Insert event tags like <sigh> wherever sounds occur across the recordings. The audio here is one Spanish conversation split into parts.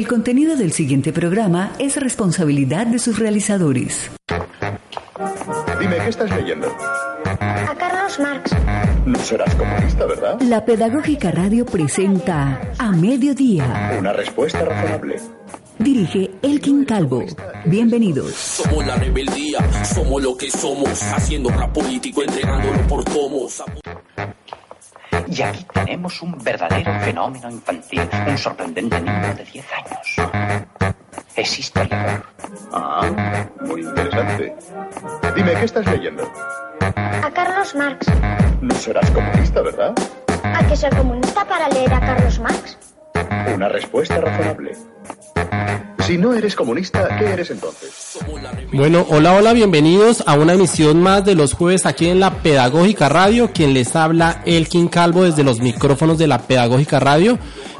El contenido del siguiente programa es responsabilidad de sus realizadores. Dime, ¿qué estás leyendo? A Carlos Marx. No serás comunista, ¿verdad? La Pedagógica Radio presenta A Mediodía. Una respuesta razonable. Dirige Elkin Calvo. Bienvenidos. Somos la rebeldía, somos lo que somos, haciendo rap político, entregándolo por tomos. Y aquí tenemos un verdadero fenómeno infantil, un sorprendente niño de 10 años. Es historiador. Ah, muy interesante. Dime, ¿qué estás leyendo? A Carlos Marx. No serás comunista, ¿verdad? ¿A que ser comunista para leer a Carlos Marx? Una respuesta razonable. Si no eres comunista, ¿qué eres entonces? Bueno, hola, hola, bienvenidos a una emisión más de los jueves aquí en la Pedagógica Radio. Quien les habla, Elkin Calvo, desde los micrófonos de la Pedagógica Radio.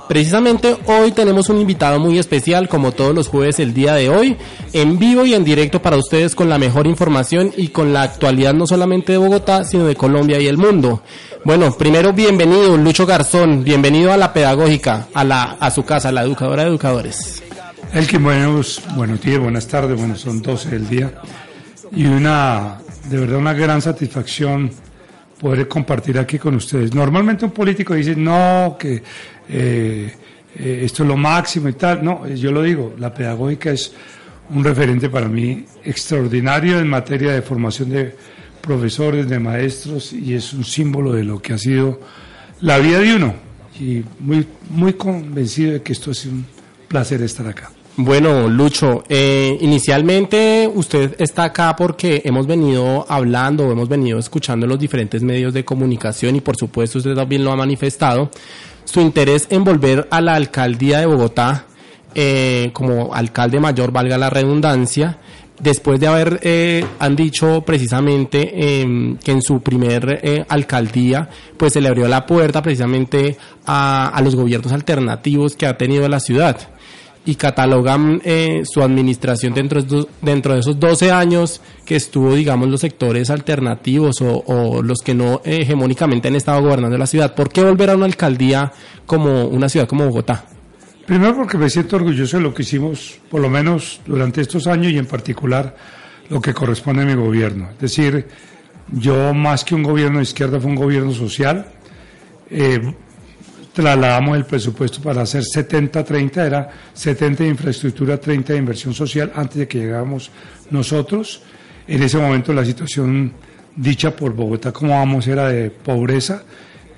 Precisamente hoy tenemos un invitado muy especial, como todos los jueves el día de hoy, en vivo y en directo para ustedes con la mejor información y con la actualidad no solamente de Bogotá, sino de Colombia y el mundo. Bueno, primero bienvenido, Lucho Garzón, bienvenido a la Pedagógica, a, la, a su casa, la educadora de educadores. Elkin, buenos, buenos días, buenas tardes, bueno, son 12 del día. Y una, de verdad, una gran satisfacción poder compartir aquí con ustedes. Normalmente un político dice, no, que eh, eh, esto es lo máximo y tal. No, yo lo digo, la pedagógica es un referente para mí extraordinario en materia de formación de profesores, de maestros, y es un símbolo de lo que ha sido la vida de uno. Y muy, muy convencido de que esto es un placer estar acá. Bueno, Lucho, eh, inicialmente usted está acá porque hemos venido hablando, hemos venido escuchando los diferentes medios de comunicación y por supuesto usted también lo ha manifestado, su interés en volver a la alcaldía de Bogotá eh, como alcalde mayor, valga la redundancia, después de haber, eh, han dicho precisamente eh, que en su primer eh, alcaldía, pues se le abrió la puerta precisamente a los gobiernos alternativos que ha tenido la ciudad y catalogan eh, su administración dentro de, esos 12 años que estuvo, digamos, los sectores alternativos o, o los que no eh, hegemónicamente han estado gobernando la ciudad. ¿Por qué volver a una alcaldía como una ciudad como Bogotá? Primero porque me siento orgulloso de lo que hicimos, por lo menos durante estos años y en particular lo que corresponde a mi gobierno. Es decir, yo más que un gobierno de izquierda fue un gobierno social. Eh, trasladamos el presupuesto para hacer 70-30, era 70 de infraestructura, 30 de inversión social antes de que llegáramos nosotros. En ese momento la situación dicha por Bogotá como vamos era de pobreza.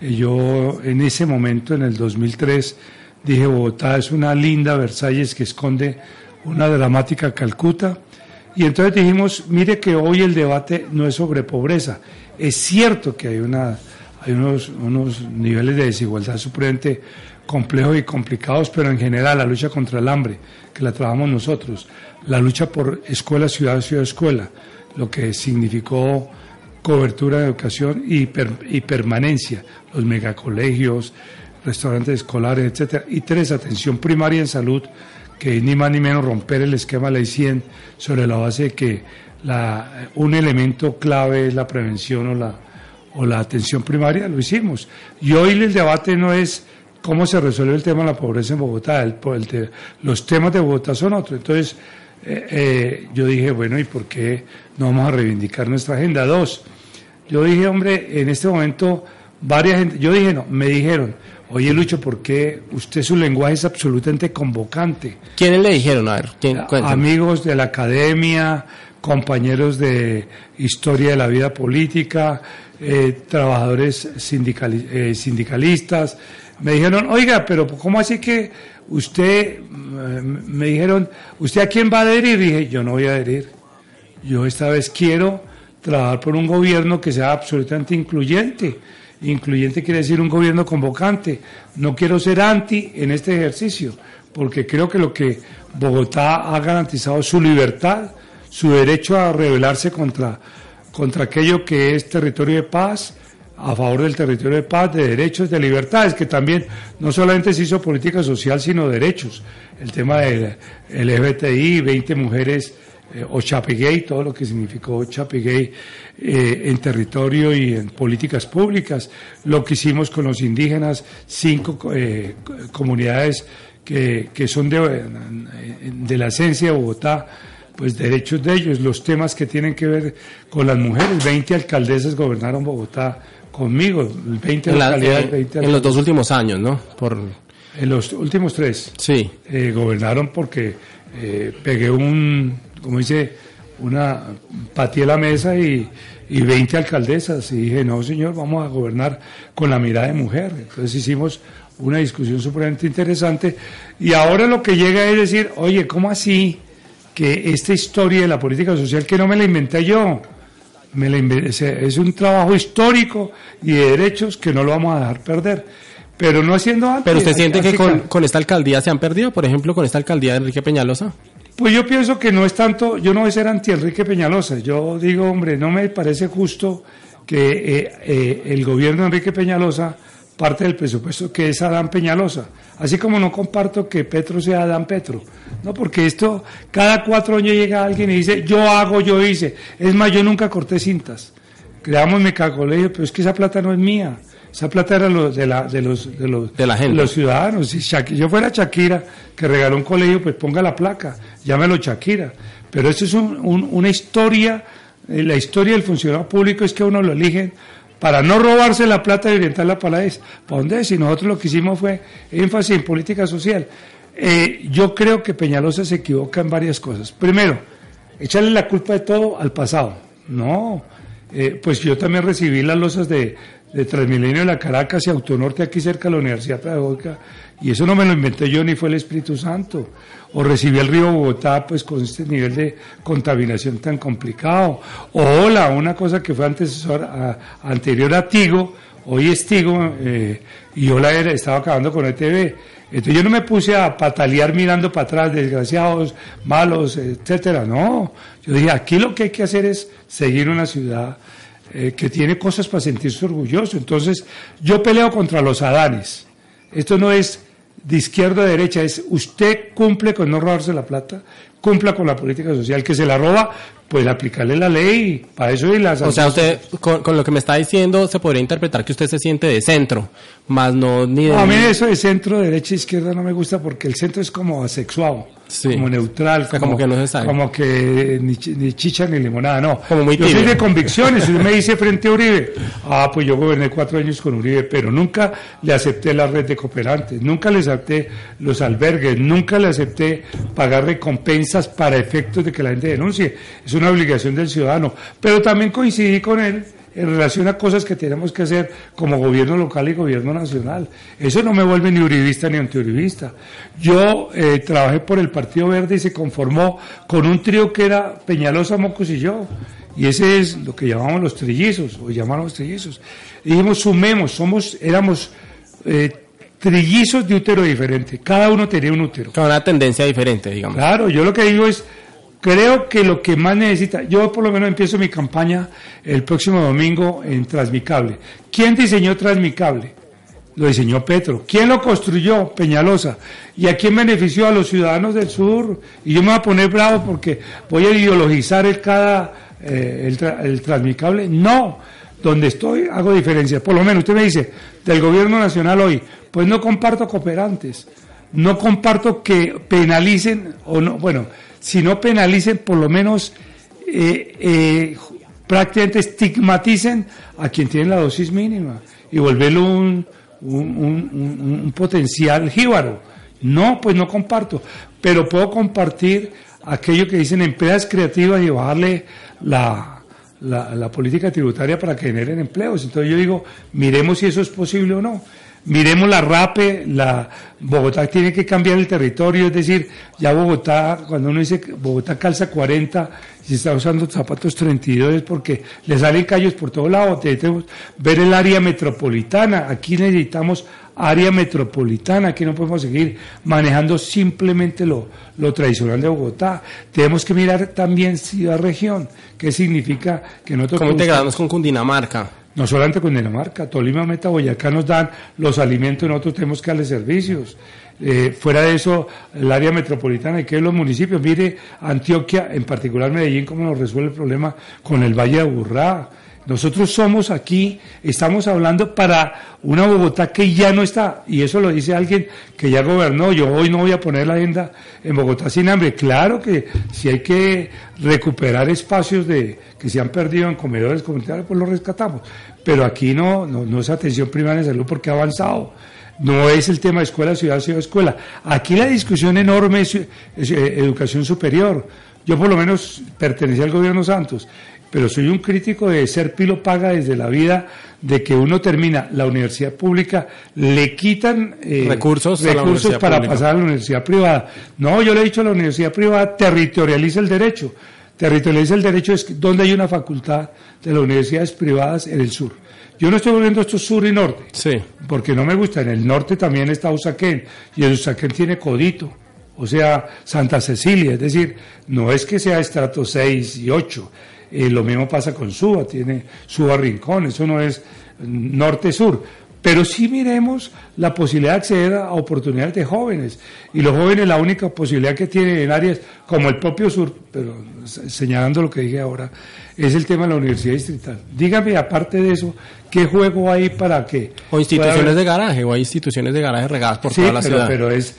Yo en ese momento, en el 2003, dije Bogotá es una linda Versalles que esconde una dramática Calcuta. Y entonces dijimos, mire que hoy el debate no es sobre pobreza. Es cierto que hay una hay unos, unos niveles de desigualdad supremamente complejos y complicados, pero en general la lucha contra el hambre, que la trabajamos nosotros, la lucha por escuela, ciudad, ciudad, escuela, lo que significó cobertura de educación y, per, y permanencia, los megacolegios, restaurantes escolares, etcétera, y tres, atención primaria en salud, que ni más ni menos romper el esquema ley 100 sobre la base de que la, un elemento clave es la prevención o la o la atención primaria, lo hicimos. Y hoy el debate no es cómo se resuelve el tema de la pobreza en Bogotá, el, el, los temas de Bogotá son otros. Entonces, eh, eh, yo dije, bueno, ¿y por qué no vamos a reivindicar nuestra agenda? Dos, yo dije, hombre, en este momento, varias gente, yo dije, no, me dijeron, oye Lucho, ¿por qué usted su lenguaje es absolutamente convocante? ¿Quiénes le dijeron? A ver, ¿quién, Amigos de la academia, compañeros de historia de la vida política, eh, trabajadores eh, sindicalistas. Me dijeron, oiga, pero ¿cómo así que usted, me dijeron, ¿usted a quién va a adherir? Dije, yo no voy a adherir. Yo esta vez quiero trabajar por un gobierno que sea absolutamente incluyente. Incluyente quiere decir un gobierno convocante. No quiero ser anti en este ejercicio, porque creo que lo que Bogotá ha garantizado su libertad, su derecho a rebelarse contra, contra aquello que es territorio de paz, a favor del territorio de paz, de derechos, de libertades, que también no solamente se hizo política social, sino derechos. El tema del LGBTI, 20 mujeres, eh, o Chapigay, todo lo que significó Chapigay eh, en territorio y en políticas públicas. Lo que hicimos con los indígenas, cinco eh, comunidades que, que son de, de la esencia de Bogotá, pues derechos de ellos, los temas que tienen que ver con las mujeres. 20 alcaldesas gobernaron Bogotá conmigo, 20 En, la- localidades, en- 20 en los dos últimos años, ¿no? Por, en los últimos tres sí. eh, gobernaron porque eh, pegué un, como dice, una, pateé la mesa y, y 20 alcaldesas y dije, no señor, vamos a gobernar con la mirada de mujer. Entonces hicimos una discusión supremamente interesante y ahora lo que llega es decir, oye, ¿cómo así que esta historia de la política social que no me la inventé yo? Me la inve- es- un trabajo histórico y de derechos que no lo vamos a dejar perder. Pero no haciendo antes. Pero usted siente que con, con esta alcaldía se han perdido, por ejemplo, con esta alcaldía de Enrique Peñalosa. Pues yo pienso que no es tanto, yo no voy a ser anti Enrique Peñalosa, yo digo, hombre, no me parece justo que eh, eh, el gobierno de Enrique Peñalosa parte del presupuesto que es Adán Peñalosa, así como no comparto que Petro sea Adán Petro, no, porque esto, cada cuatro años llega alguien y dice, yo hago, yo hice, es más, yo nunca corté cintas, creamos mecacolegio, pero es que esa plata no es mía, esa plata era lo- de, la, de, los, de, los, De la gente. los ciudadanos. Si yo fuera Shakira, que regaló un colegio, pues ponga la placa, llámelo Shakira. Pero esto es un- un- una historia, eh, la historia del funcionario público es que uno lo eligen para no robarse la plata y orientarla para eso. ¿Para dónde es? Y nosotros lo que hicimos fue énfasis en política social. Eh, yo creo que Peñalosa se equivoca en varias cosas. Primero, echarle la culpa de todo al pasado. No, eh, pues yo también recibí las losas de, de Transmilenio de la Caracas y Autonorte aquí cerca de la Universidad Pedagógica y eso no me lo inventé yo ni fue el Espíritu Santo. O recibí el río Bogotá pues con este nivel de contaminación tan complicado. O hola, una cosa que fue antecesor a- anterior a Tigo, hoy es Tigo eh, y hola era, estaba acabando con ETV. Entonces yo no me puse a patalear mirando para atrás, desgraciados, malos, etcétera. No, yo dije, aquí lo que hay que hacer es seguir una ciudad eh, que tiene cosas para sentirse orgulloso. Entonces yo peleo contra los adanes. Esto no es de izquierda a derecha, es usted cumple con no robarse la plata, cumpla con la política social, que se la roba, pues aplicarle la ley, para eso y las O sea, usted, con, con lo que me está diciendo, se podría interpretar que usted se siente de centro, más no ni de... No, a mí eso de centro, derecha, izquierda no me gusta porque el centro es como asexuado, Sí. como neutral, O sea, como que no se sabe. como que ni, ni chicha ni limonada, no. Como muy yo soy de convicciones, usted me dice <laughs> frente a Uribe, ah, pues yo goberné cuatro años con Uribe, pero nunca le acepté la red de cooperantes, nunca le acepté los albergues, nunca le acepté pagar recompensas para efectos de que la gente denuncie. Es una obligación del ciudadano. Pero también coincidí con él en relación a cosas que tenemos que hacer como gobierno local y gobierno nacional. Eso no me vuelve ni uribista ni antiuribista. Yo eh, trabajé por el Partido Verde y se conformó con un trío que era Peñalosa, Mocos y yo. Y ese es lo que llamamos los trillizos, o llamamos trillizos. Y dijimos, sumemos, somos, éramos eh, trillizos de útero diferente. Cada uno tenía un útero. Con una tendencia diferente, digamos. Claro, yo lo que digo es, creo que lo que más necesita, yo por lo menos empiezo mi campaña el próximo domingo en Transmicable. ¿Quién diseñó Transmicable? Lo diseñó Petro. ¿Quién lo construyó? Peñalosa. ¿Y a quién benefició? A los ciudadanos del sur. Y yo me voy a poner bravo porque voy a ideologizar el cada, eh, el, tra- el Transmicable. No. Donde estoy hago diferencia. Por lo menos usted me dice, del gobierno nacional hoy, pues no comparto cooperantes. No comparto que penalicen, o no, bueno, si no penalicen, por lo menos eh, eh, prácticamente estigmaticen a quien tiene la dosis mínima y volverlo un, un, un- un- potencial jíbaro. No, pues no comparto, pero puedo compartir aquello que dicen empresas creativas y bajarle la, la, la política tributaria para que generen empleos. Entonces yo digo, miremos si eso es posible o no. Miremos la RAPE, la Bogotá tiene que cambiar el territorio, es decir, ya Bogotá, cuando uno dice que Bogotá calza 40 y está usando zapatos 32 es porque le salen callos por todos lados. Tenemos ver el área metropolitana, aquí necesitamos área metropolitana, aquí no podemos seguir manejando simplemente lo, lo tradicional de Bogotá. Tenemos que mirar también ciudad-región, qué significa que nosotros... ¿Cómo integrarnos con Cundinamarca? No solamente con Dinamarca, Tolima, Meta, Boyacá nos dan los alimentos nosotros tenemos que darle servicios. Eh, fuera de eso, el área metropolitana y que los municipios, mire Antioquia, en particular Medellín, cómo nos resuelve el problema con el Valle de Aburrá. Nosotros somos aquí, estamos hablando para una Bogotá que ya no está, y eso lo dice alguien que ya gobernó. Yo hoy no voy a poner la agenda en Bogotá sin hambre. Claro que si hay que recuperar espacios de, que se han perdido en comedores comunitarios, pues lo rescatamos. Pero aquí no, no, no es atención primaria de salud porque ha avanzado. No es el tema de escuela, ciudad, ciudad, escuela. Aquí la discusión enorme es, eh, educación superior. Yo por lo menos pertenecía al gobierno Santos, pero soy un crítico de ser pilo paga desde la vida de que uno termina la universidad pública, le quitan eh, recursos, recursos para pasar a la universidad privada. No, yo le he dicho a la universidad privada, territorializa el derecho. Territorializa el derecho es donde hay una facultad de las universidades privadas en el sur. Yo no estoy volviendo esto sur y norte, sí. porque no me gusta. En el norte también está Usaquén, y el Usaquén tiene Codito, o sea, Santa Cecilia, es decir, no es que sea estrato 6 y 8, eh, lo mismo pasa con Suba, tiene Suba Rincón, eso no es norte-sur. Pero sí miremos la posibilidad de acceder a oportunidades de jóvenes. Y los jóvenes la única posibilidad que tienen en áreas como el propio sur, pero señalando lo que dije ahora, es el tema de la universidad distrital. Dígame, aparte de eso, ¿qué juego hay para que... O instituciones de garaje, o hay instituciones de garaje regadas por toda la pero, ciudad. pero es...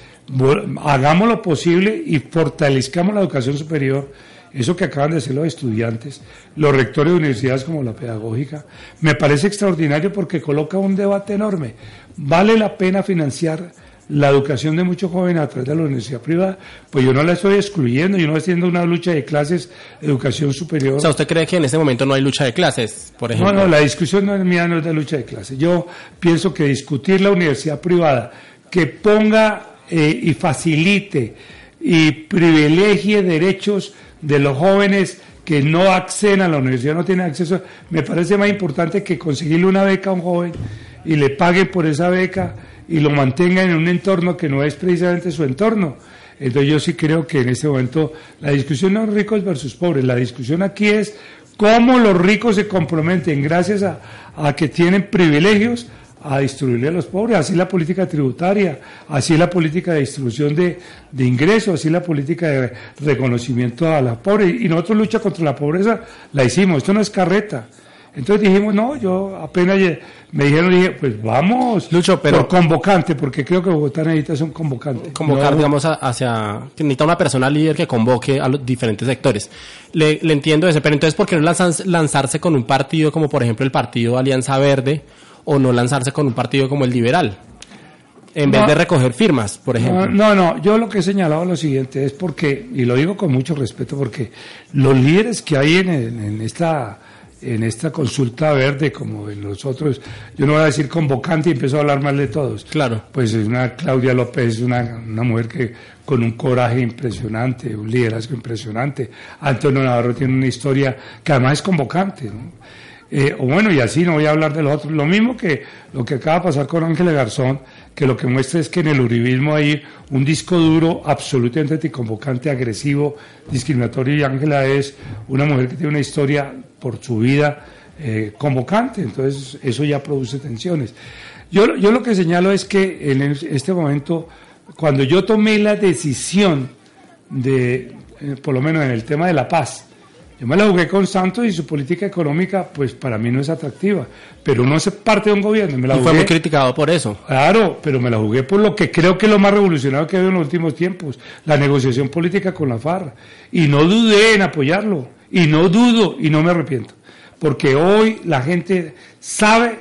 Hagamos lo posible y fortalezcamos la educación superior eso que acaban de hacer los estudiantes, los rectores de universidades como la pedagógica, me parece extraordinario porque coloca un debate enorme. ¿Vale la pena financiar la educación de muchos jóvenes a través de la universidad privada? Pues yo no la estoy excluyendo, yo no estoy haciendo una lucha de clases, educación superior. O sea, ¿usted cree que en este momento no hay lucha de clases, por ejemplo? No, no, la discusión no es mía, no es de lucha de clases. Yo pienso que discutir la universidad privada que ponga eh, y facilite y privilegie derechos de los jóvenes que no acceden a la universidad, no tienen acceso, me parece más importante que conseguirle una beca a un joven y le pague por esa beca y lo mantenga en un entorno que no es precisamente su entorno. Entonces yo sí creo que en este momento la discusión no es ricos versus pobres, la discusión aquí es cómo los ricos se comprometen gracias a, a que tienen privilegios a distribuirle a los pobres. Así la política tributaria, así la política de distribución de, de ingresos, así la política de reconocimiento a la pobre. Y nosotros lucha contra la pobreza la hicimos, esto no es carreta. Entonces dijimos, no, yo apenas me dijeron, dije, pues vamos, Lucho, pero convocante, porque creo que Bogotá necesita un convocante. Convocar, digamos, hacia, necesita una persona líder que convoque a los diferentes sectores. Le, le entiendo eso, pero entonces, ¿por qué no lanzarse con un partido como, por ejemplo, el partido Alianza Verde? O no lanzarse con un partido como el liberal, en vez de recoger firmas, por ejemplo. No, no, yo lo que he señalado es lo siguiente, es porque, y lo digo con mucho respeto, porque los líderes que hay en, en esta en esta consulta verde, como en los otros, yo no voy a decir convocante y empiezo a hablar mal de todos. Claro. Pues es una Claudia López, una, una mujer que con un coraje impresionante, un liderazgo impresionante. Antonio Navarro tiene una historia que además es convocante. ¿no? Eh, o bueno, y así no voy a hablar de los otros. Lo mismo que lo que acaba de pasar con Ángela Garzón, que lo que muestra es que en el uribismo hay un disco duro absolutamente anticonvocante, agresivo, discriminatorio, y Ángela es una mujer que tiene una historia por su vida eh, convocante, entonces eso ya produce tensiones. Yo, yo lo que señalo es que en este momento, cuando yo tomé la decisión de, eh, por lo menos en el tema de la paz, yo me la jugué con Santos y su política económica, pues para mí no es atractiva. Pero uno es parte de un gobierno. Me la y fue muy criticado por eso. Claro, pero me la jugué por lo que creo que es lo más revolucionario que ha habido en los últimos tiempos, la negociación política con la FARC. Y no dudé en apoyarlo. Y no dudo y no me arrepiento. Porque hoy la gente sabe,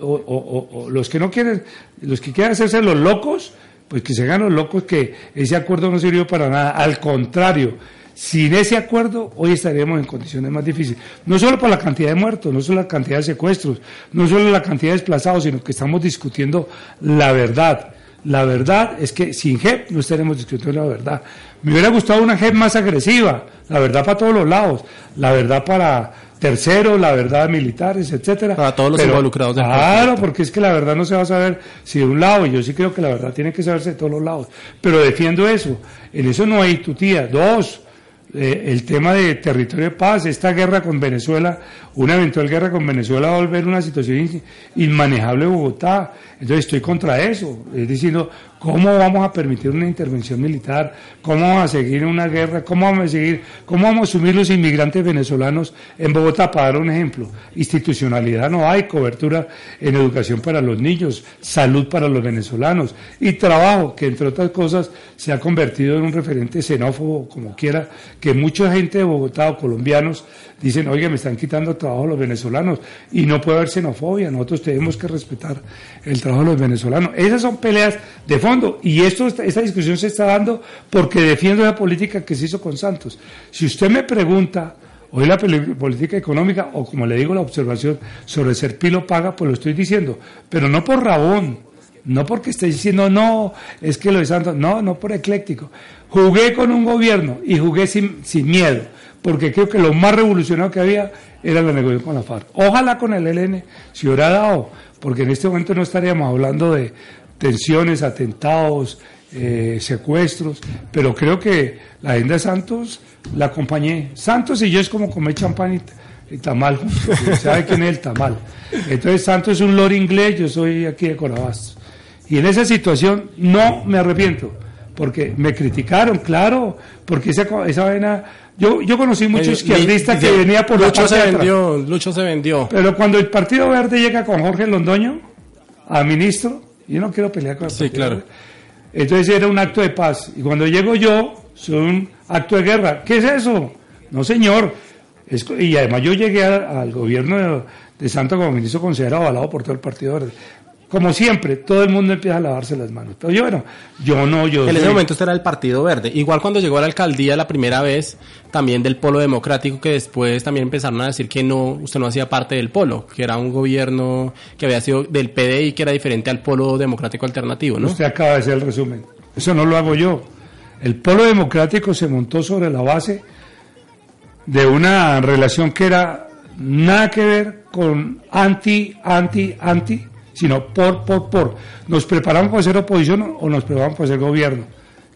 o, o, o los que no quieren, los que quieren hacerse los locos, pues que se hagan los locos que ese acuerdo no sirvió para nada. Al contrario, sin ese acuerdo, hoy estaríamos en condiciones más difíciles. No solo por la cantidad de muertos, no solo la cantidad de secuestros, no solo la cantidad de desplazados, sino que estamos discutiendo la verdad. La verdad es que sin JEP no estaremos discutiendo la verdad. Me hubiera gustado una JEP más agresiva, la verdad para todos los lados, la verdad para terceros, la verdad militares, etcétera. Para todos los Pero, involucrados del Claro, conflicto. porque es que la verdad no se va a saber si de un lado, y yo sí creo que la verdad tiene que saberse de todos los lados. Pero defiendo eso. En eso no hay tutía. Dos, eh, el tema de territorio de paz, esta guerra con Venezuela, una eventual guerra con Venezuela va a volver una situación in- inmanejable en Bogotá. Entonces estoy contra eso. Es diciendo, ¿cómo vamos a permitir una intervención militar? ¿Cómo vamos a seguir una guerra? ¿Cómo vamos a seguir? ¿Cómo vamos a asumir los inmigrantes venezolanos en Bogotá? Para dar un ejemplo, institucionalidad no hay, cobertura en educación para los niños, salud para los venezolanos y trabajo, que entre otras cosas se ha convertido en un referente xenófobo, como quiera, que mucha gente de Bogotá o colombianos dicen, oye, me están quitando trabajo los venezolanos y no puede haber xenofobia, nosotros tenemos que respetar el trabajo de los venezolanos. Esas son peleas de fondo y esto, esta discusión se está dando porque defiendo la política que se hizo con Santos. Si usted me pregunta, Hoy la política económica, o como le digo, la observación sobre ser pilo paga, pues lo estoy diciendo, pero no por rabón, no porque esté diciendo, no, es que lo de Santos, no, no por ecléctico. Jugué con un gobierno y jugué sin, sin miedo, porque creo que lo más revolucionario que había era la negociación con la FARC. Ojalá con el ELN se hubiera dado, porque en este momento no estaríamos hablando de tensiones, atentados, eh, secuestros, pero creo que la agenda de Santos la acompañé. Santos y yo es como comer champán y, tamal, <laughs> ¿sabe quién es el tamal? Entonces Santos es un lord inglés, yo soy aquí de Corabastos. Y en esa situación no me arrepiento, porque me criticaron, claro, porque esa, esa vaina... Yo, yo conocí mucho Eh, izquierdista mi- que venía por la parte se de vendió, Lucho se vendió. Pero cuando el Partido Verde llega con Jorge Londoño a ministro, yo no quiero pelear con el Sí, claro. Entonces era un acto de paz. Y cuando llego yo, soy un acto de guerra. ¿Qué es eso? No, señor. Es y además yo llegué a- al gobierno de, de Santo como ministro considerado avalado por todo el Partido Verde. Como siempre, todo el mundo empieza a lavarse las manos. Pero yo, bueno, yo no, yo... En ese momento usted era el Partido Verde. Igual cuando llegó a la alcaldía la primera vez, también del Polo Democrático, que después también empezaron a decir que no, usted no hacía parte del Polo, que era un gobierno que había sido del PDI, que era diferente al Polo Democrático Alternativo, ¿no? Usted acaba de hacer el resumen. Eso no lo hago yo. El polo democrático se montó sobre la base de una relación que era nada que ver con anti, anti, anti, sino por, por, por. Nos preparamos para ser oposición o nos preparamos para ser gobierno.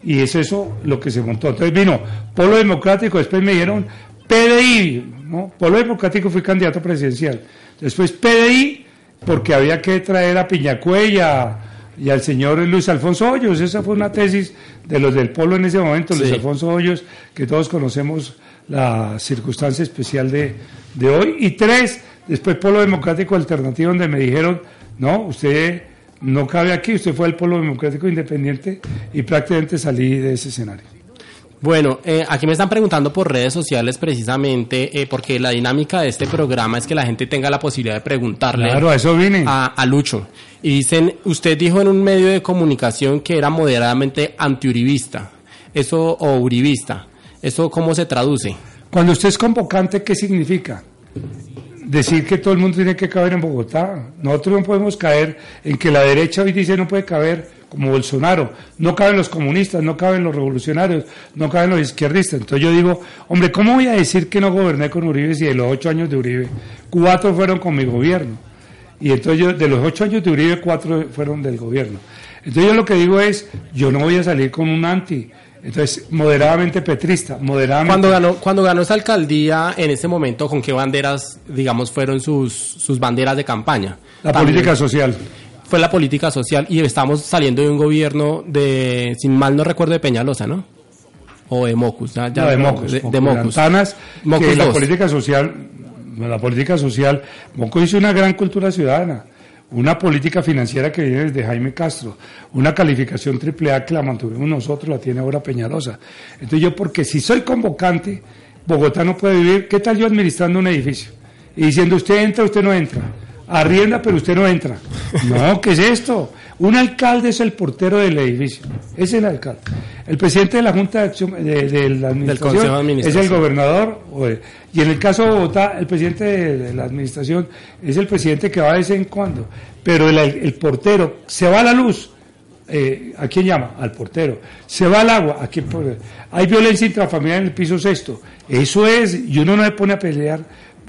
Y es eso lo que se montó. Entonces vino Polo Democrático, después me dieron PDI, ¿no? Polo Democrático fui candidato presidencial. Después PDI, porque había que traer a Piñacuella y al señor Luis Alfonso Hoyos. Esa fue una tesis de los del Polo en ese momento, Luis. Alfonso Hoyos, que todos conocemos la circunstancia especial de, de hoy. Y tres, después Polo Democrático Alternativo, donde me dijeron, no, usted no cabe aquí, usted fue al Polo Democrático Independiente y prácticamente salí de ese escenario. Bueno, eh, aquí me están preguntando por redes sociales precisamente, eh, porque la dinámica de este programa es que la gente tenga la posibilidad de preguntarle Claro, a eso vine. a, a Lucho. Y dicen, usted dijo en un medio de comunicación que era moderadamente antiuribista, eso o uribista. ¿Eso cómo se traduce? Cuando usted es convocante, ¿qué significa? Decir que todo el mundo tiene que caber en Bogotá. Nosotros no podemos caer en que la derecha hoy dice no puede caber como Bolsonaro. No caben los comunistas, no caben los revolucionarios, no caben los izquierdistas. Entonces yo digo, hombre, ¿cómo voy a decir que no goberné con Uribe si de los ocho años de Uribe, cuatro fueron con mi gobierno? Y entonces yo, de los ocho años de Uribe, cuatro fueron del gobierno. Entonces yo lo que digo es, yo no voy a salir con un anti. Entonces, moderadamente petrista, moderadamente... Cuando ganó, cuando ganó esa alcaldía, en ese momento, ¿con qué banderas, digamos, fueron sus, sus banderas de campaña? La También política social. Fue la política social y estamos saliendo de un gobierno de, sin mal no recuerdo, de Peñalosa, ¿no? O de Mocus. ya- ya No, de no, Mocos. De, de Mocus. Antanas, Mocus que la política social, la política social, Mocos hizo una gran cultura ciudadana, una política financiera que viene desde Jaime Castro, una calificación triple A que la mantuvimos nosotros, la tiene ahora Peñalosa. Entonces yo, porque si soy convocante, Bogotá no puede vivir, ¿qué tal yo administrando un edificio? Y diciendo, usted entra, usted no entra. Arrienda, pero usted no entra. <laughs> No, ¿qué es esto? Un alcalde es el portero del edificio, es el alcalde. El presidente de la Junta de Acción de, de la administración es el gobernador. y en el caso de Bogotá, el presidente de, de la administración es el presidente que va de vez en cuando. Pero el, el portero, se va la luz, eh, ¿a quién llama? Al portero. Se va el agua, ¿a quién? Hay violencia intrafamiliar en el piso sexto. Eso es, y uno no se pone a pelear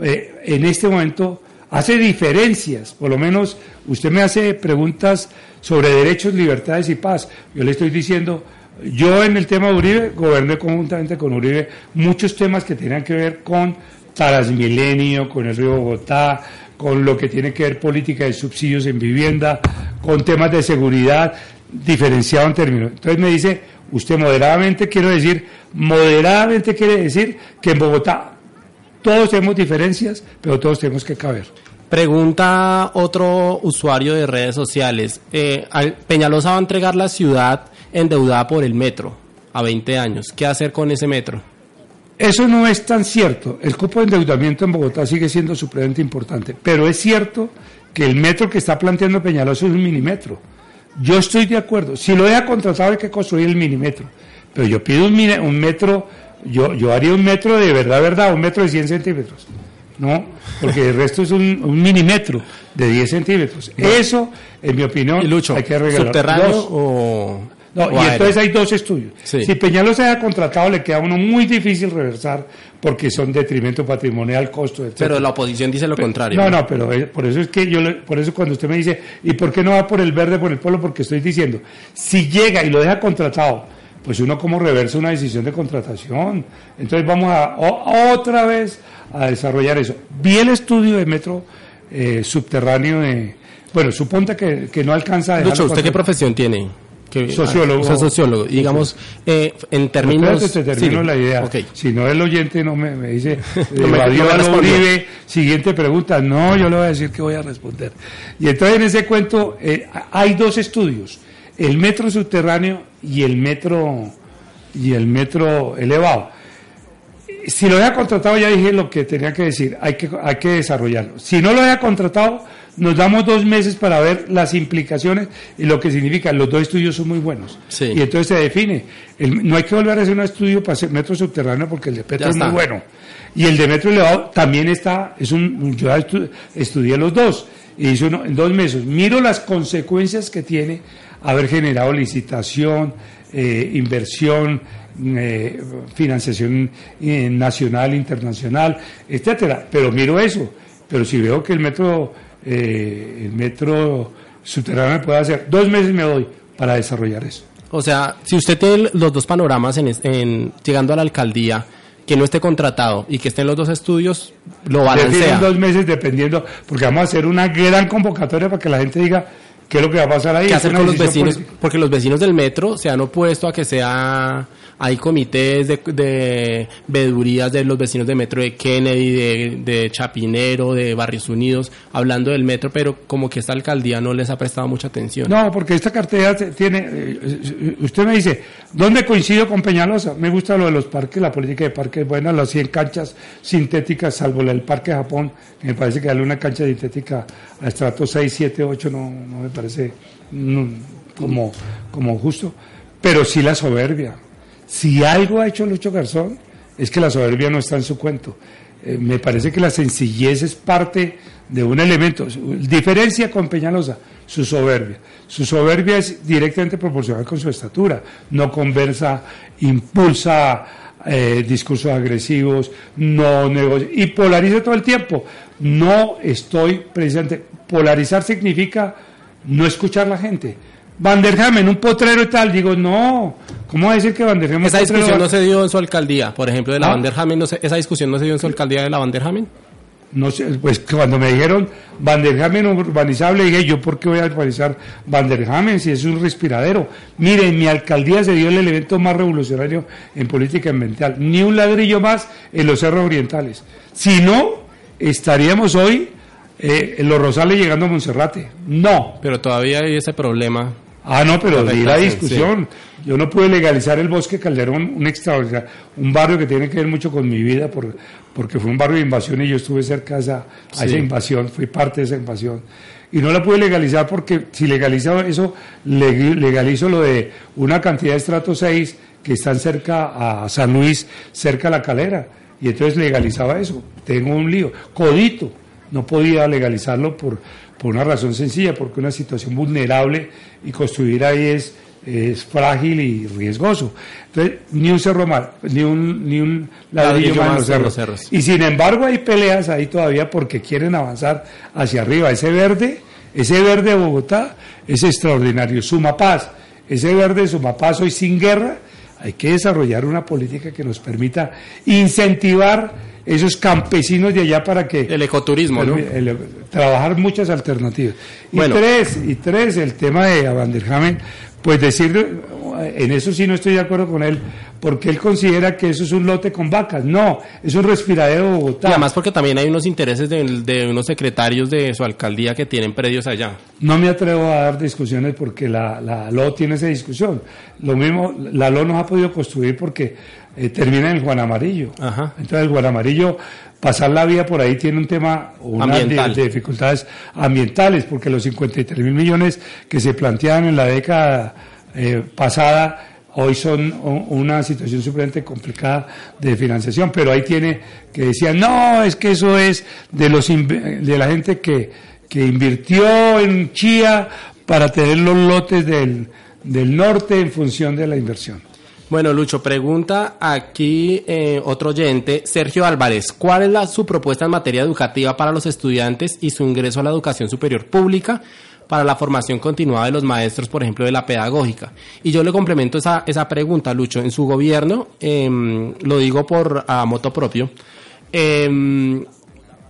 eh, en este momento, hace diferencias. Por lo menos usted me hace preguntas sobre derechos, libertades y paz. Yo le estoy diciendo, yo en el tema de Uribe, goberné conjuntamente con Uribe muchos temas que tenían que ver con Transmilenio, con el río Bogotá, con lo que tiene que ver política de subsidios en vivienda, con temas de seguridad, diferenciado en términos. Entonces me dice, usted moderadamente, quiero decir, moderadamente quiere decir que en Bogotá todos tenemos diferencias, pero todos tenemos que caber. Pregunta otro usuario de redes sociales. Eh, al- Peñalosa va a entregar la ciudad endeudada por el metro a 20 años. ¿Qué hacer con ese metro? Eso no es tan cierto. El cupo de endeudamiento en Bogotá sigue siendo supremamente importante, pero es cierto que el metro que está planteando Peñalosa es un minimetro. Yo estoy de acuerdo. Si lo deja contratado hay que construir el minimetro. Pero yo pido un, metro, yo, yo haría un metro de verdad, verdad, un metro de 100 centímetros. No, porque el resto es un, un minimetro de 10 centímetros. Eso, en mi opinión, Lucho, hay que arreglarlo. ¿subterráneo Dos. o...? No, o y aéreo? entonces hay dos estudios. Sí. Si Peñalosa haya contratado, le queda a uno muy difícil reversar porque son detrimento patrimonial, costo, etc. Pero la oposición dice lo contrario. No, no, pero eh, por eso es que yo, le- por eso cuando usted me dice, ¿y por qué no va por el verde, por el polo? Porque estoy diciendo, si llega y lo deja contratado, pues uno como reversa una decisión de contratación. Entonces vamos a o- otra vez a desarrollar eso. Vi el estudio de metro eh, subterráneo de, bueno, suponte que, que no alcanza a Lucho, ¿usted qué profesión tiene? ¿Qué- Sociólogo. Ah, sociólogo. Digamos, eh, en términos... Espérate, te termino sí, la idea. ok. Si no el oyente no me, me dice, <laughs> No me- evadió no me respondió. Uribe, siguiente pregunta. No, yo le voy a decir que voy a responder. Y entonces en ese cuento eh, hay dos estudios, el metro subterráneo y el metro y el metro elevado. Si lo haya contratado, ya dije lo que tenía que decir, hay que, hay que desarrollarlo. Si no lo haya contratado, nos damos dos meses para ver las implicaciones y lo que significa. Los dos estudios son muy buenos. Sí. Y entonces se define. El- no hay que volver a hacer un estudio para hacer metro subterráneo porque el de Petro Ya es muy bueno. Y el de metro elevado también está, es un, yo estu- estudié los dos y hice uno en dos meses. Miro las consecuencias que tiene haber generado licitación, eh, inversión, eh, financiación eh, nacional, internacional, etcétera. Pero miro eso. Pero si veo que el metro, eh, el metro subterráneo me puede hacer, dos meses me doy para desarrollar eso. O sea, si usted tiene los dos panoramas en, en- llegando a la alcaldía, que no esté contratado y que estén los dos estudios, lo balancea. dos meses dependiendo, porque vamos a hacer una gran convocatoria para que la gente diga qué es lo que va a pasar ahí. ¿Qué Es hacer una con los decisión vecinos? política. Porque los vecinos del metro se han opuesto a que sea, hay comités de, de veedurías de los vecinos de metro de Kennedy, de, Chapinero, de Barrios Unidos, hablando del metro, pero como que esta alcaldía no les ha prestado mucha atención. No, porque esta cartera te- tiene, eh, eh, usted me dice, ¿dónde coincido con Peñalosa? Me gusta lo de los parques, la política de parques es buena, las 100 canchas sintéticas, salvo la del Parque Japón, me parece que darle una cancha sintética a estrato 6, 7, 8 no, no me parece mm, como, como justo, pero sí la soberbia. Si algo ha hecho Lucho Garzón, es que la soberbia no está en su cuento. Eh, me parece que la sencillez es parte de un elemento. Diferencia con Peñalosa, su soberbia. Su soberbia es directamente proporcional con su estatura. No conversa, impulsa eh, discursos agresivos, no negocia y polariza todo el tiempo. No estoy precisamente. Polarizar significa no escuchar a la gente. Van der Hamen, un potrero y tal, digo, no, ¿cómo va a decir que Van der Hamen Esa potrero discusión va- no se dio en su alcaldía, por ejemplo, de la ¿Ah? Van der Hamen, no se- esa discusión no se dio en su alcaldía de la Van der Hamen. No sé, pues cuando me dijeron Van der Hamen urbanizable, dije yo, ¿por qué voy a urbanizar Van der Hamen si es un respiradero? Mire, en mi alcaldía se dio el elemento más revolucionario en política ambiental. Ni un ladrillo más en los cerros orientales. Si no, estaríamos hoy eh, en los Rosales llegando a Monserrate. No. Pero todavía hay ese problema. Ah, no, pero di la discusión. Yo no pude legalizar el Bosque Calderón, un extraordinario, un barrio que tiene que ver mucho con mi vida, por, porque fue un barrio de invasión y yo estuve cerca a esa, a esa Sí. invasión, fui parte de esa invasión. y no la pude legalizar porque si legalizo eso, leg- legalizo lo de una cantidad de estrato 6 que están cerca a San Luis, cerca a la calera. Y entonces legalizaba eso. Tengo un lío. Codito. No podía legalizarlo por, por una razón sencilla, porque una situación vulnerable y construir ahí es, es frágil y riesgoso. Entonces, ni un cerro más, ni un, ni un ladrillo, Ladrillo más en los cerros. los cerros. Y sin embargo hay peleas ahí todavía porque quieren avanzar hacia arriba. Ese verde, ese verde de Bogotá es extraordinario. Sumapaz, ese verde de Sumapaz hoy sin guerra, hay que desarrollar una política que nos permita incentivar esos campesinos de allá para que El ecoturismo, ¿no? el- el- trabajar muchas alternativas. Y Bueno. tres, y tres, el tema de Abanderhamen, pues decir, en eso sí no estoy de acuerdo con él, porque él considera que eso es un lote con vacas. No, es un respiradero de Y Bogotá. además porque también hay unos intereses de, de unos secretarios de su alcaldía que tienen predios allá. No me atrevo a dar discusiones porque la, la LO tiene esa discusión. Lo mismo, la LO no ha podido construir porque eh, termina en el Juan Amarillo. Ajá. Entonces el Juan Amarillo, pasar la vía por ahí tiene un tema, de, de dificultades ambientales, porque los 53 mil millones que se planteaban en la década eh, pasada hoy son una situación supremamente complicada de financiación, pero ahí tiene que decían, no, es que eso es de los de la gente que, que invirtió en Chía para tener los lotes del, del norte en función de la inversión. Bueno, Lucho, pregunta aquí eh, otro oyente, Sergio Álvarez, ¿cuál es la, su propuesta en materia educativa para los estudiantes y su ingreso a la educación superior pública para la formación continuada de los maestros, por ejemplo, de la pedagógica? Y yo le complemento esa, esa pregunta, Lucho. En su gobierno, em, lo digo por a moto propio, em,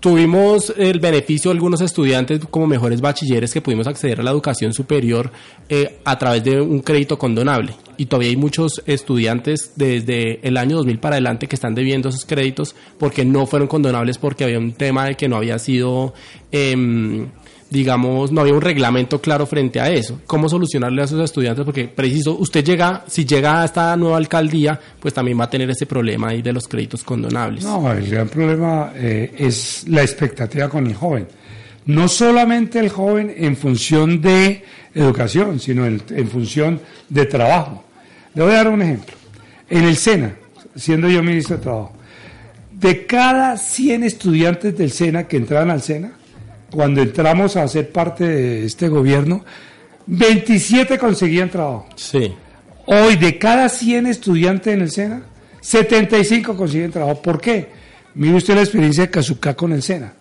Tuvimos el beneficio de algunos estudiantes como mejores bachilleres que pudimos acceder a la educación superior eh, a través de un crédito condonable. Y todavía hay muchos estudiantes desde el año 2000 para adelante que están debiendo esos créditos porque no fueron condonables porque había un tema de que no había sido, em, digamos, no había un reglamento claro frente a eso. ¿Cómo solucionarle a esos estudiantes? Porque preciso, usted llega, si llega a esta nueva alcaldía, pues también va a tener ese problema ahí de los créditos condonables. No, el gran problema eh, es la expectativa con el joven. No solamente el joven en función de educación, sino en, función de trabajo. Le voy a dar un ejemplo. En el SENA, siendo yo ministro de Trabajo, de cada 100 estudiantes del SENA que entraban al SENA, cuando entramos a ser parte de este gobierno, 27 conseguían trabajo. Sí. Hoy, de cada 100 estudiantes en el SENA, 75 consiguen trabajo. ¿Por qué? Mire usted la experiencia de Cazucá con el SENA.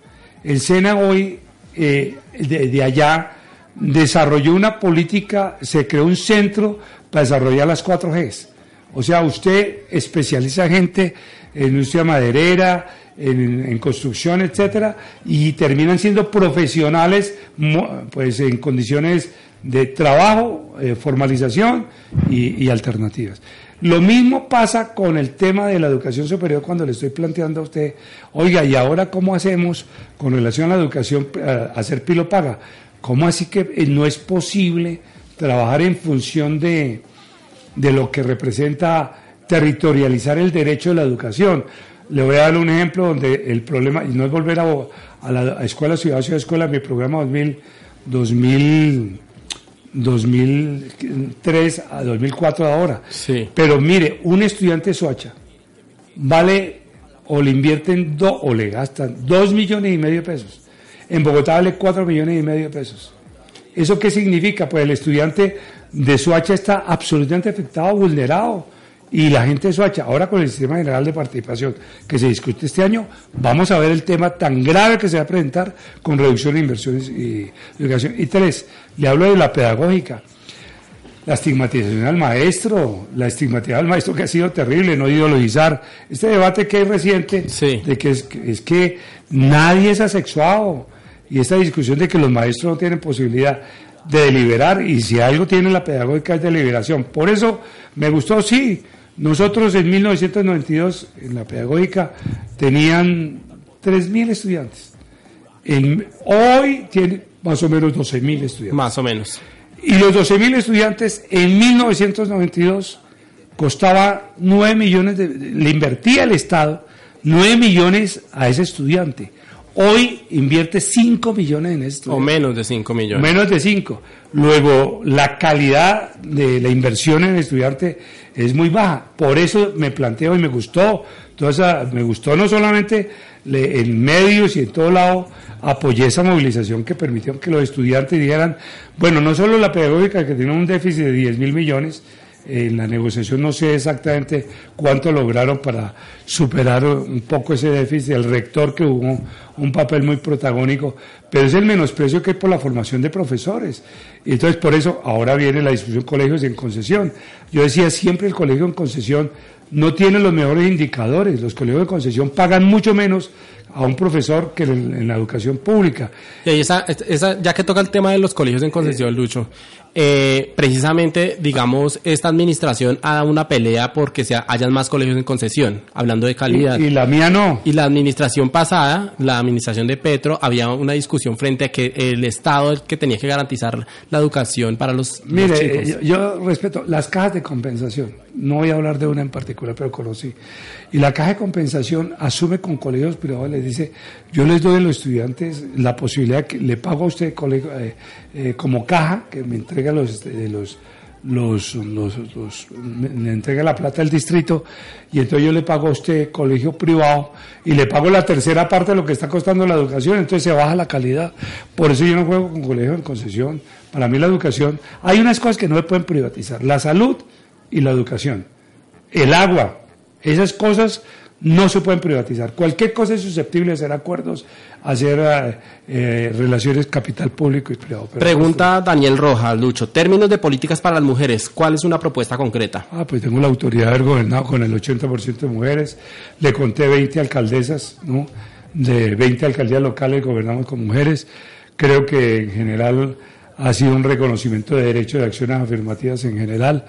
El SENA hoy, eh, de, de allá, desarrolló una política, se creó un centro para desarrollar las 4 Gs. O sea, usted especializa gente en industria maderera, en, construcción, etcétera, y terminan siendo profesionales, pues en condiciones de trabajo, eh, formalización y, alternativas. Lo mismo pasa con el tema de la educación superior cuando le estoy planteando a usted, oiga, ¿y ahora cómo hacemos con relación a la educación, hacer pilo paga? ¿Cómo así que eh, no es posible trabajar en función de, de lo que representa territorializar el derecho de la educación. Le voy a dar un ejemplo donde el problema, y no es volver a, a la a escuela, ciudad, ciudad, escuela, mi programa 2000, 2000, 2003 a 2004 ahora. Sí. Pero mire, un estudiante de Soacha vale o le invierten do, o le gastan dos millones y medio de pesos. En Bogotá vale cuatro millones y medio de pesos. ¿Eso qué significa? Pues el estudiante de Soacha está absolutamente afectado, vulnerado. Y la gente de Soacha, ahora con el sistema general de participación que se discute este año, vamos a ver el tema tan grave que se va a presentar con reducción de inversiones y educación. Y tres, le hablo de la pedagógica. La estigmatización al maestro, la estigmatización al maestro que ha sido terrible, no ideologizar. Este debate que es reciente, Sí. de que es, que es que nadie es asexuado. Y esta discusión de que los maestros no tienen posibilidad de deliberar, y si algo tiene la pedagógica es deliberación. Por eso me gustó, sí. Nosotros en 1992, en la pedagógica, tenían 3.000 estudiantes. En- hoy tiene más o menos 12.000 estudiantes. Más o menos. Y los 12.000 estudiantes en 1992 costaba 9 millones, de, le invertía el Estado 9 millones a ese estudiante. Hoy invierte 5 millones en esto. O menos de 5 millones. Menos de 5. Luego, la calidad de la inversión en el estudiante es muy baja. Por eso me planteo y me gustó, toda esa, me gustó no solamente en medios y en todo lado, apoyé esa movilización que permitió que los estudiantes dijeran, bueno, no solo la pedagógica que tiene un déficit de 10 mil millones, en la negociación no sé exactamente cuánto lograron para superar un poco ese déficit, el rector que jugó un papel muy protagónico, pero es el menosprecio que hay por la formación de profesores. Y entonces por eso ahora viene la discusión colegios en concesión. Yo decía siempre el colegio en concesión no tiene los mejores indicadores, los colegios de concesión pagan mucho menos a un profesor que en, en la educación pública. Y ahí esa, esa, ya que toca el tema de los colegios en concesión, Lucho, eh, precisamente, digamos, esta administración ha dado una pelea porque se hayan más colegios en concesión, hablando de calidad. Y, y la mía no. Y la administración pasada, la administración de Petro, había una discusión frente a que el Estado el que tenía que garantizar la educación para los, los Mire, chicos. eh, yo, yo respeto las cajas de compensación. No voy a hablar de una en particular, pero conocí. Y la caja de compensación asume con colegios privados, les dice, yo les doy a los estudiantes la posibilidad que le pago a usted colegio, eh, eh, como caja, que me entrega los, este, los, los, los, los- entrega la plata del distrito, y entonces yo le pago a usted colegio privado, y le pago la tercera parte de lo que está costando la educación, entonces se baja la calidad. Por eso yo no juego con colegio en concesión. Para mí la educación, hay unas cosas que no se pueden privatizar, la salud y la educación, el agua, esas cosas no se pueden privatizar. Cualquier cosa es susceptible de hacer acuerdos, hacer eh, eh, relaciones capital público y privado. Pero- Pregunta Daniel Rojas, Lucho, términos de políticas para las mujeres, ¿cuál es una propuesta concreta? Ah, pues tengo la autoridad de haber gobernado con el 80% de mujeres. Le conté 20 alcaldesas, ¿no? De 20 alcaldías locales gobernamos con mujeres. Creo que en general ha sido un reconocimiento de derechos de acciones afirmativas en general.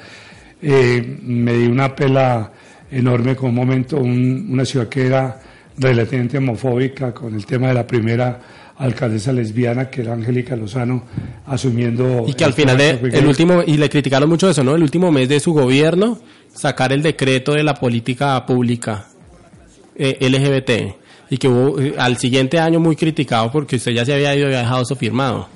Eh, me di una pela enorme con un momento, un- una ciudad que era relativamente homofóbica con el tema de la primera alcaldesa lesbiana que era Angélica Lozano asumiendo Y que al final, de- el último, y le criticaron mucho eso, ¿no? El último mes de su gobierno, sacar el decreto de la política pública eh, LGBT. Y que hubo eh, al siguiente año muy criticado porque usted ya se había ido y había dejado eso firmado.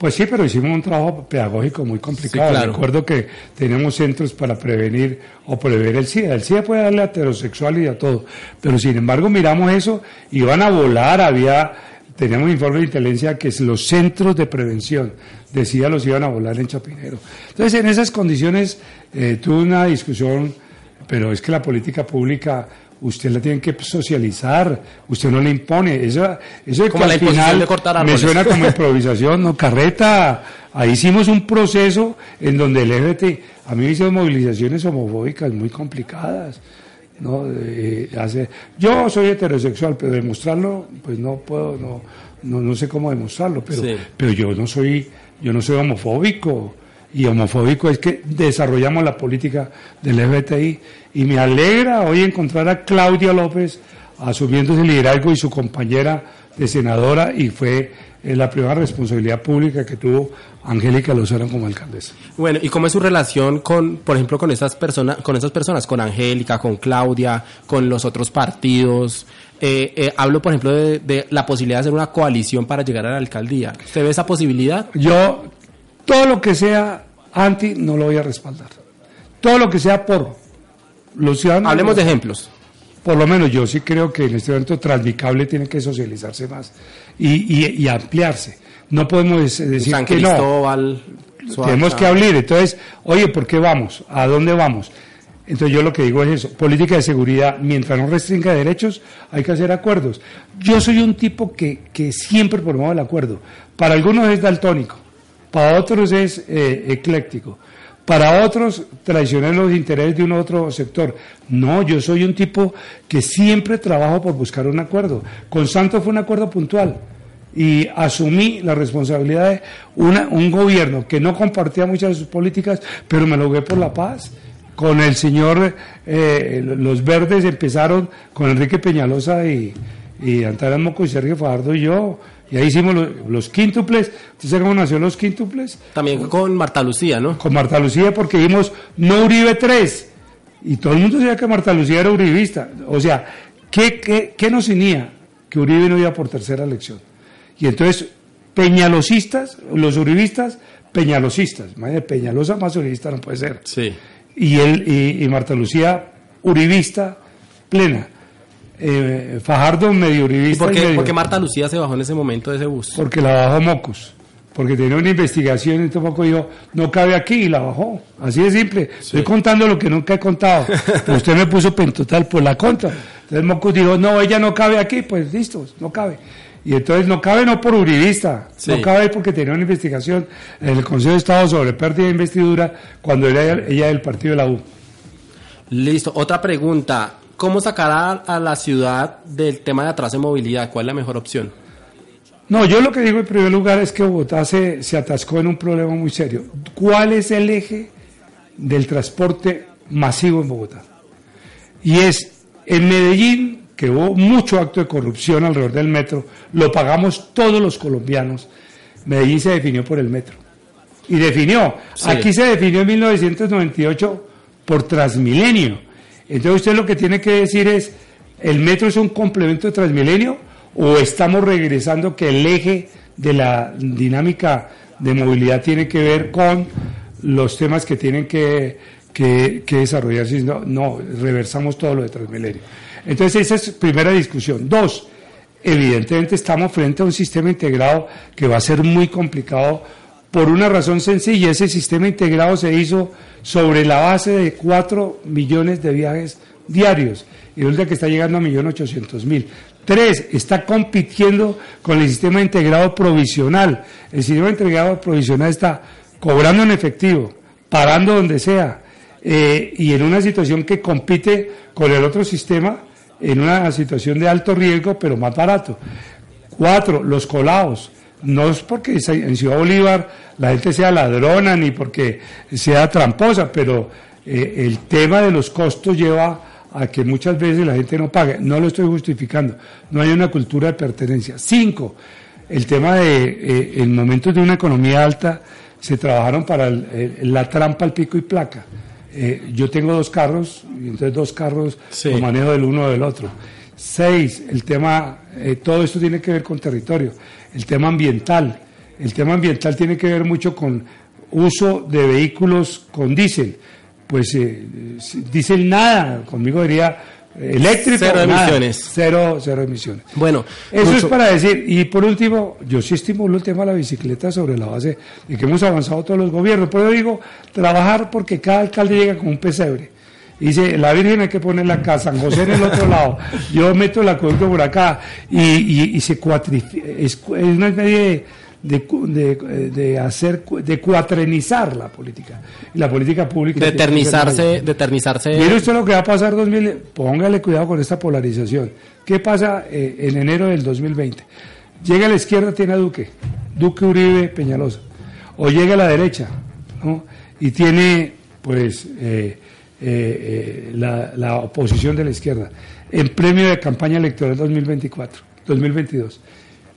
Pues sí, pero hicimos un trabajo pedagógico muy complicado. Sí, claro. Recuerdo que teníamos centros para prevenir o prever el SIDA. El SIDA puede darle a heterosexual y a todo. Pero sin embargo miramos eso, iban a volar, había, teníamos informe de inteligencia que los centros de prevención de SIDA los iban a volar en Chapinero. Entonces en esas condiciones eh, tuve una discusión, pero es que la política pública usted la tiene que socializar, usted no le impone. Eso, eso Como que la al final de cortar me suena como <laughs> improvisación, no, carreta. Ahí hicimos un proceso en donde el LGBT, a mí me hicieron movilizaciones homofóbicas muy complicadas. ¿no? Eh, hace- yo soy heterosexual, pero demostrarlo, pues no puedo, no, no, no sé cómo demostrarlo, pero, Sí. pero yo no soy, yo no soy homofóbico. Y homofóbico es que desarrollamos la política del LGBTI. Y me alegra hoy encontrar a Claudia López asumiendo ese liderazgo y su compañera de senadora y fue eh, la primera responsabilidad pública que tuvo Angélica Lozano como alcaldesa. Bueno, ¿y cómo es su relación con, por ejemplo, con estas personas, con estas personas, con Angélica, con Claudia, con los otros partidos? Eh, eh, hablo, por ejemplo, de, de la posibilidad de hacer una coalición para llegar a la alcaldía. ¿Usted ve esa posibilidad? Yo, todo lo que sea anti, no lo voy a respaldar. Todo lo que sea por los ciudadanos. Hablemos de ejemplos. Por lo menos yo sí creo que en este evento Transmicable tiene que socializarse más y, y- y ampliarse. No podemos decir San que no. Tenemos que hablar. Entonces, oye, ¿por qué vamos? ¿A dónde vamos? Entonces yo lo que digo es eso, política de seguridad, mientras no restringa derechos, hay que hacer acuerdos. Yo soy un tipo que, que siempre promueve el acuerdo. Para algunos es daltónico, para otros es eh, ecléctico, para otros traicionar los intereses de un otro sector. No, yo soy un tipo que siempre trabajo por buscar un acuerdo. Con Santos fue un acuerdo puntual y asumí la responsabilidad de una- un gobierno que no compartía muchas de sus políticas, pero me logré por la paz. Con el señor, eh, los verdes empezaron con Enrique Peñalosa y, y Antanas Moco y Sergio Fajardo y yo, y ahí hicimos los, los quíntuples. ¿Usted sabe cómo nació los quíntuples? También con Marta Lucía, ¿no? Con Marta Lucía porque dijimos no Uribe 3. Y todo el mundo sabía que Marta Lucía era uribista. O sea, ¿qué, qué, qué nos unía? que Uribe no iba por tercera elección. Y entonces, peñalosistas, los uribistas, peñalosistas. Imagínate, Peñalosa más uribista no puede ser. Sí. Y, él, y, y Marta Lucía, uribista plena. Eh, Fajardo medio ¿Y uribista. por y qué, medio- por qué Marta Lucía se bajó en ese momento de ese bus? porque la bajó Mocos. Porque tenía una investigación y tampoco dijo, no cabe aquí y la bajó. Así de simple. Estoy contando lo que nunca he contado. <laughs> Pero usted me puso pentotal por la contra. Entonces Mocos dijo, no, ella no cabe aquí. Pues listo, no cabe. Y entonces no cabe no por uribista, Sí. no cabe porque tenía una investigación en el Consejo de Estado sobre pérdida de investidura cuando era ella del partido de la U. Listo. Otra pregunta. ¿Cómo sacar a, a la ciudad del tema de atraso de movilidad? ¿Cuál es la mejor opción? No, yo lo que digo en primer lugar es que Bogotá se, se atascó en un problema muy serio. ¿Cuál es el eje del transporte masivo en Bogotá? Y es en Medellín, que hubo mucho acto de corrupción alrededor del metro, lo pagamos todos los colombianos. Medellín se definió por el metro. Y definió. Sí. Aquí se definió en 1998 por Transmilenio. Entonces usted lo que tiene que decir es, ¿el metro es un complemento de Transmilenio o estamos regresando que el eje de la dinámica de movilidad tiene que ver con los temas que tienen que, que, desarrollarse? No, no, reversamos todo lo de Transmilenio. Entonces esa es primera discusión. Dos, evidentemente estamos frente a un sistema integrado que va a ser muy complicado por una razón sencilla. Ese sistema integrado se hizo sobre la base de 4 millones de viajes diarios y resulta que está llegando a 1.800.000. Tres, está compitiendo con el sistema integrado provisional. El sistema integrado provisional está cobrando en efectivo, parando donde sea, eh, y en una situación que compite con el otro sistema en una situación de alto riesgo, pero más barato. Cuatro, los colados. No es porque en Ciudad Bolívar la gente sea ladrona ni porque sea tramposa, pero eh, el tema de los costos lleva a que muchas veces la gente no pague. No lo estoy justificando. No hay una cultura de pertenencia. Cinco, el tema de, eh, en momentos de una economía alta, se trabajaron para el- el- la trampa al pico y placa. Eh, yo tengo dos carros, y entonces dos carros Sí. manejo del uno o del otro. Seis, el tema, eh, todo esto tiene que ver con territorio. El tema ambiental. El tema ambiental tiene que ver mucho con uso de vehículos con diésel. Pues eh, diésel nada, conmigo diría eh, eléctrico. Cero nada. emisiones. Cero, cero emisiones. Bueno, Eso mucho- es para decir, y por último, yo sí estimulo el tema de la bicicleta sobre la base de que hemos avanzado todos los gobiernos. Por eso digo, trabajar porque cada alcalde llega con un pesebre. Dice, la Virgen hay que ponerla acá, San José en el otro lado, yo meto la acueducto por acá, y, y, y se cuatrifica, es, una medida de, de, de, hacer, de cuatrenizar la política. La política pública. de eternizarse, de eternizarse. Mire usted lo que va a pasar 2000, póngale cuidado con esta polarización. ¿Qué pasa eh, en enero del 2020? Llega a la izquierda, tiene a Duque, Duque Uribe Peñalosa. O llega a la derecha, ¿no? Y tiene, pues, eh, eh, eh, la, la oposición de la izquierda. En premio de campaña electoral 2024, 2022.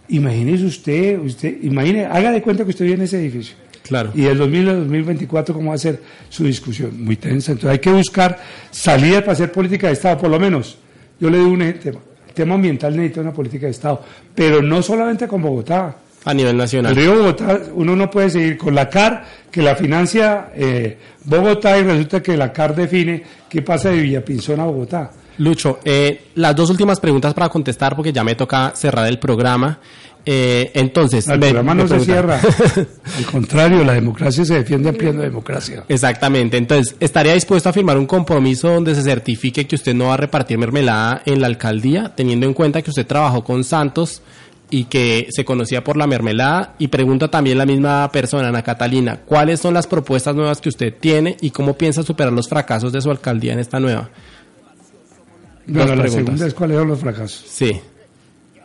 Imagínese usted, usted, imagine, haga de cuenta que usted vive en ese edificio. Claro. Y del 2000 al 2024, ¿cómo va a ser su discusión? Muy tensa. Entonces hay que buscar salidas para hacer política de Estado, por lo menos. Yo le digo un tema. El tema ambiental necesita una política de Estado, pero no solamente con Bogotá. A nivel El nacional. río Bogotá, uno no puede seguir con la CAR, que la financia eh, Bogotá y resulta que la CAR define qué pasa de Villapinzón a Bogotá. Lucho, eh, las dos últimas preguntas para contestar porque ya me toca cerrar el programa. Eh, entonces, El programa no se cierra. <laughs> Al contrario, la democracia se defiende ampliando democracia. Exactamente. Entonces, ¿estaría dispuesto a firmar un compromiso donde se certifique que usted no va a repartir mermelada en la alcaldía, teniendo en cuenta que usted trabajó con Santos y que se conocía por la mermelada? Y pregunta también la misma persona, Ana Catalina, ¿cuáles son las propuestas nuevas que usted tiene y cómo piensa superar los fracasos de su alcaldía en esta nueva? Bueno, la preguntas. segunda es cuáles son los fracasos. Sí.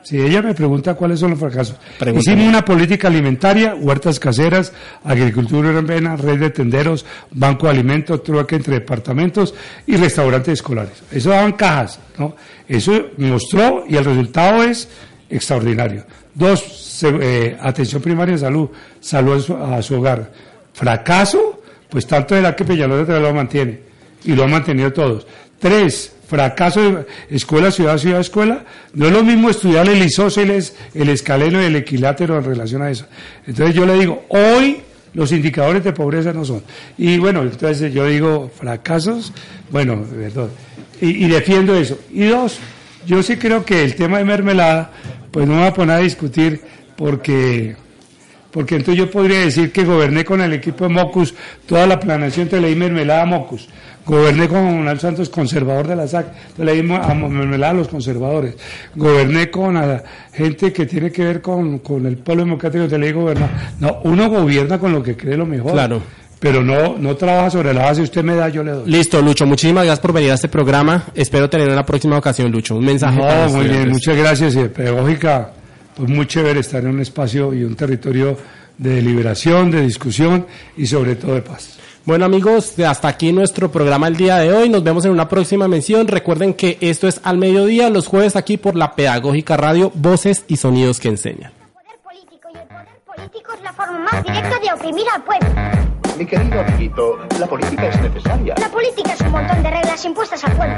Si ella me pregunta cuáles son los fracasos, hicimos una política alimentaria, huertas caseras, agricultura urbana, red de tenderos, banco de alimentos, trueque entre departamentos y restaurantes escolares. Eso daban cajas, ¿no? Eso mostró y el resultado es extraordinario. Dos, se- eh, atención primaria de salud, salud a su, a su hogar. Fracaso, pues tanto era que Peñalosa lo mantiene y lo han mantenido todos. Tres, fracaso de escuela, ciudad, ciudad, escuela. No es lo mismo estudiar el isósceles, el escaleno y el equilátero en relación a eso. Entonces yo le digo, hoy los indicadores de pobreza no son. Y bueno, entonces yo digo, fracasos, bueno, perdón, y, y defiendo eso. Y dos, yo sí creo que el tema de mermelada, pues no me voy a poner a discutir porque porque entonces yo podría decir que goberné con el equipo de Mocus toda la planeación, te leí mermelada a Mocus. Goberné con Manuel Santos, conservador de la SAC, te leí a mermelada a los conservadores. Goberné con gente que tiene que ver con, con el pueblo democrático, te leí gobernar. No, uno gobierna con lo que cree lo mejor. Claro. Pero no, no trabaja sobre la base, usted me da, yo le doy. Listo, Lucho, muchísimas gracias por venir a este programa. Espero tener en la próxima ocasión, Lucho. Un mensaje No, muy bien, muchas gracias. Y de pedagógica, pues muy chévere estar en un espacio y un territorio de deliberación, de discusión y sobre todo de paz. Bueno amigos, de hasta aquí nuestro programa el día de hoy. Nos vemos en una próxima mención. Recuerden que esto es al mediodía, los jueves aquí por la Pedagógica Radio, voces y sonidos que enseñan. El poder político y el poder político es la forma más directa de oprimir al pueblo. Mi querido amiguito, la política es necesaria. La política es un montón de reglas impuestas al pueblo.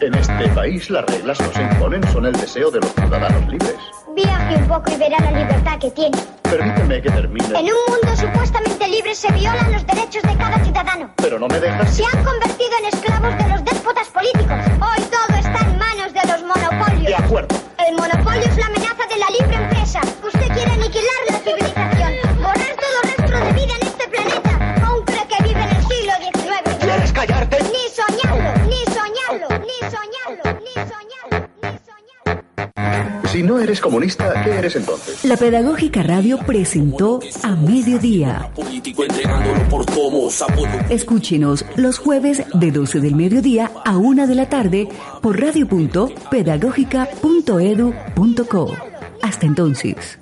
En este país las reglas no se imponen, son el deseo de los ciudadanos libres. Viaje un poco y verá la libertad que tiene. Permíteme que termine. En un mundo supuestamente libre se violan los derechos de cada ciudadano. Pero no me dejas... Se han convertido en esclavos de los déspotas políticos. Hoy todo está en manos de los De monopolios. acuerdo. El monopolio es la amenaza de la libre empresa. Usted quiere aniquilar la civilización, Si no eres comunista, ¿qué eres entonces? La Pedagógica Radio presentó A Mediodía. Político entregándolo por tomos, apoyo Escúchenos los jueves de 12 del mediodía a 1 de la tarde por radio.pedagógica.edu.co. Hasta entonces.